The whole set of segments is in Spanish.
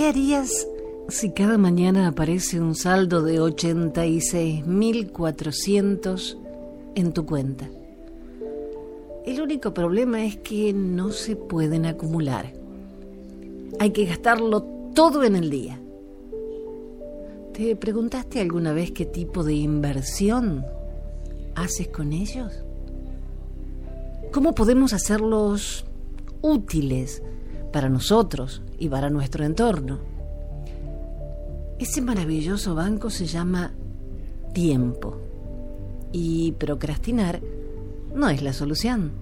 ¿Qué harías si cada mañana aparece un saldo de 86.400 en tu cuenta? El único problema es que no se pueden acumular. Hay que gastarlo todo en el día. ¿Te preguntaste alguna vez qué tipo de inversión haces con ellos? ¿Cómo podemos hacerlos útiles para nosotros y para nuestro entorno? Ese maravilloso banco se llama tiempo y procrastinar no es la solución.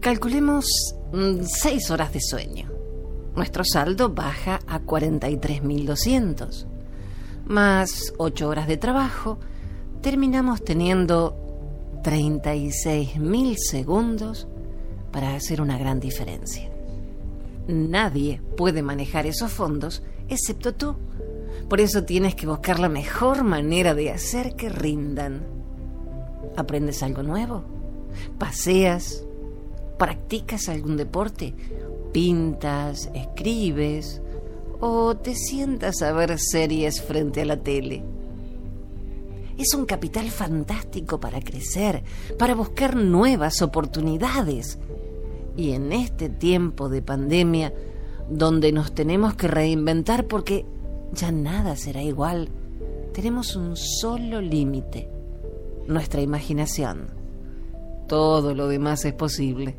Calculemos mm, seis horas de sueño. Nuestro saldo baja a 43.200. Más ocho horas de trabajo, terminamos teniendo 36.000 segundos para hacer una gran diferencia. Nadie puede manejar esos fondos excepto tú. Por eso tienes que buscar la mejor manera de hacer que rindan. ¿Aprendes algo nuevo? ¿Paseas? ¿Practicas algún deporte? ¿Pintas? ¿Escribes? ¿O te sientas a ver series frente a la tele? Es un capital fantástico para crecer, para buscar nuevas oportunidades. Y en este tiempo de pandemia, donde nos tenemos que reinventar porque ya nada será igual, tenemos un solo límite, nuestra imaginación. Todo lo demás es posible.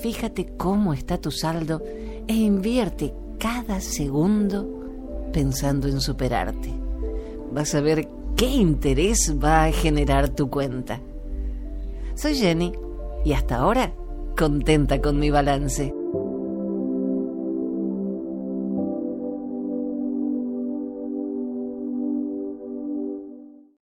Fíjate cómo está tu saldo e invierte cada segundo pensando en superarte. Vas a ver qué interés va a generar tu cuenta. Soy Jenny y hasta ahora contenta con mi balance.